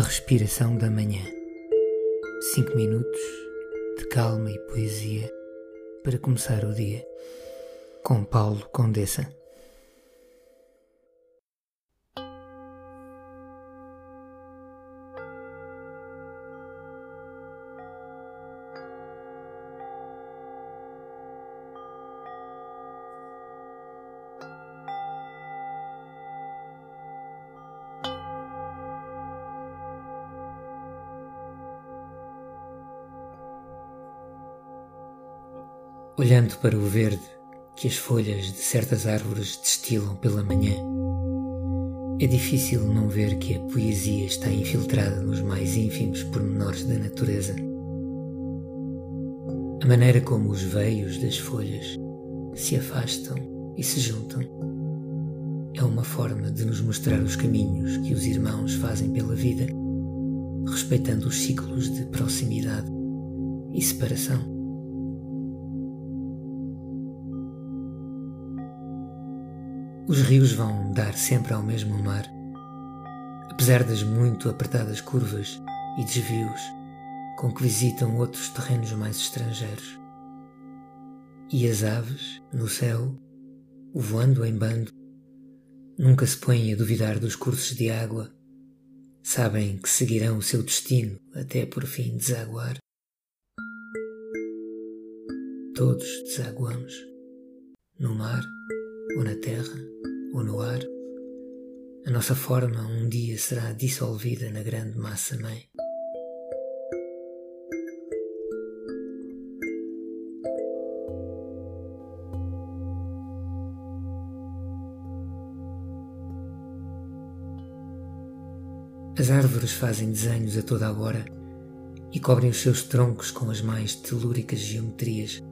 A respiração da manhã. Cinco minutos de calma e poesia para começar o dia. Com Paulo Condessa. Olhando para o verde que as folhas de certas árvores destilam pela manhã, é difícil não ver que a poesia está infiltrada nos mais ínfimos pormenores da natureza. A maneira como os veios das folhas se afastam e se juntam é uma forma de nos mostrar os caminhos que os irmãos fazem pela vida, respeitando os ciclos de proximidade e separação. Os rios vão dar sempre ao mesmo mar, apesar das muito apertadas curvas e desvios com que visitam outros terrenos mais estrangeiros. E as aves, no céu, voando em bando, nunca se põem a duvidar dos cursos de água, sabem que seguirão o seu destino até por fim desaguar. Todos desaguamos no mar ou na terra, ou no ar, a nossa forma um dia será dissolvida na grande massa-mãe. As árvores fazem desenhos a toda a hora e cobrem os seus troncos com as mais telúricas geometrias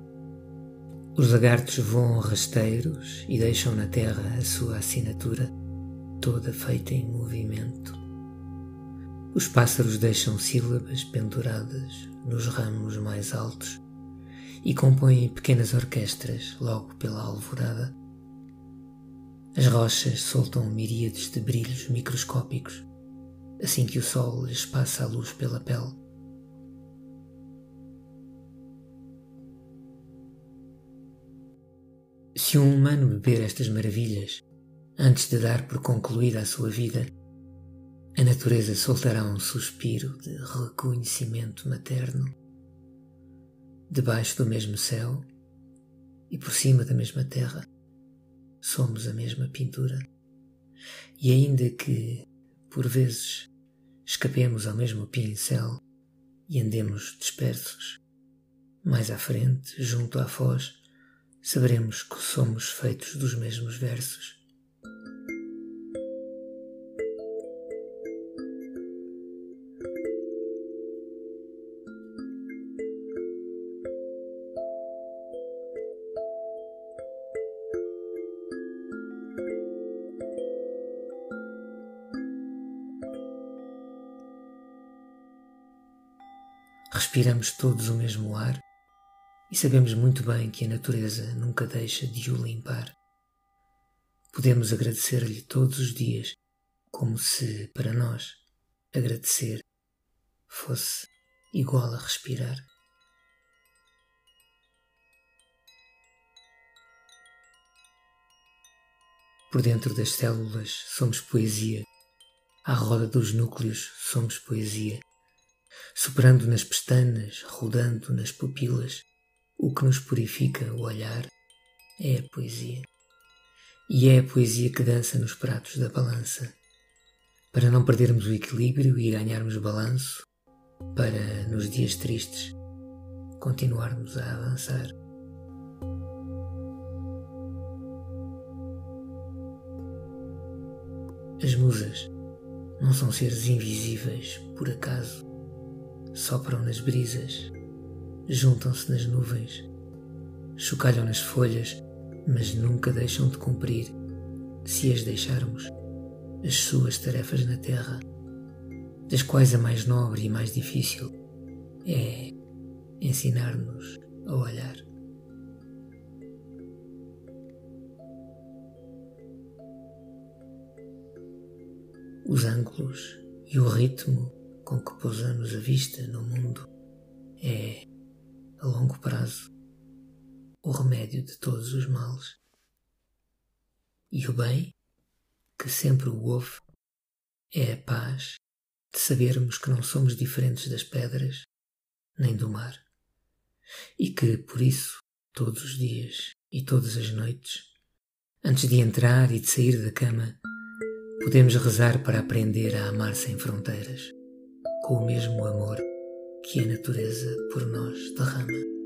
os lagartos voam rasteiros e deixam na terra a sua assinatura, toda feita em movimento. Os pássaros deixam sílabas penduradas nos ramos mais altos e compõem pequenas orquestras logo pela alvorada. As rochas soltam miríades de brilhos microscópicos assim que o sol lhes passa a luz pela pele. Se um humano beber estas maravilhas antes de dar por concluída a sua vida, a natureza soltará um suspiro de reconhecimento materno. Debaixo do mesmo céu e por cima da mesma terra, somos a mesma pintura. E ainda que, por vezes, escapemos ao mesmo pincel e andemos dispersos, mais à frente, junto à foz, saberemos que somos feitos dos mesmos versos. Respiramos todos o mesmo ar e sabemos muito bem que a natureza nunca deixa de o limpar. Podemos agradecer-lhe todos os dias, como se, para nós, agradecer fosse igual a respirar. Por dentro das células somos poesia, à roda dos núcleos somos poesia, superando nas pestanas, rodando nas pupilas, o que nos purifica o olhar é a poesia. E é a poesia que dança nos pratos da balança. Para não perdermos o equilíbrio e ganharmos balanço, para, nos dias tristes, continuarmos a avançar. As musas não são seres invisíveis por acaso, sopram nas brisas juntam-se nas nuvens, chocalham nas folhas, mas nunca deixam de cumprir, se as deixarmos, as suas tarefas na terra, das quais a mais nobre e mais difícil é ensinar-nos a olhar. Os ângulos e o ritmo com que pousamos a vista no mundo longo prazo, o remédio de todos os males. E o bem, que sempre o houve, é a paz de sabermos que não somos diferentes das pedras nem do mar, e que, por isso, todos os dias e todas as noites, antes de entrar e de sair da cama, podemos rezar para aprender a amar sem fronteiras, com o mesmo amor que a natureza por nós derrama.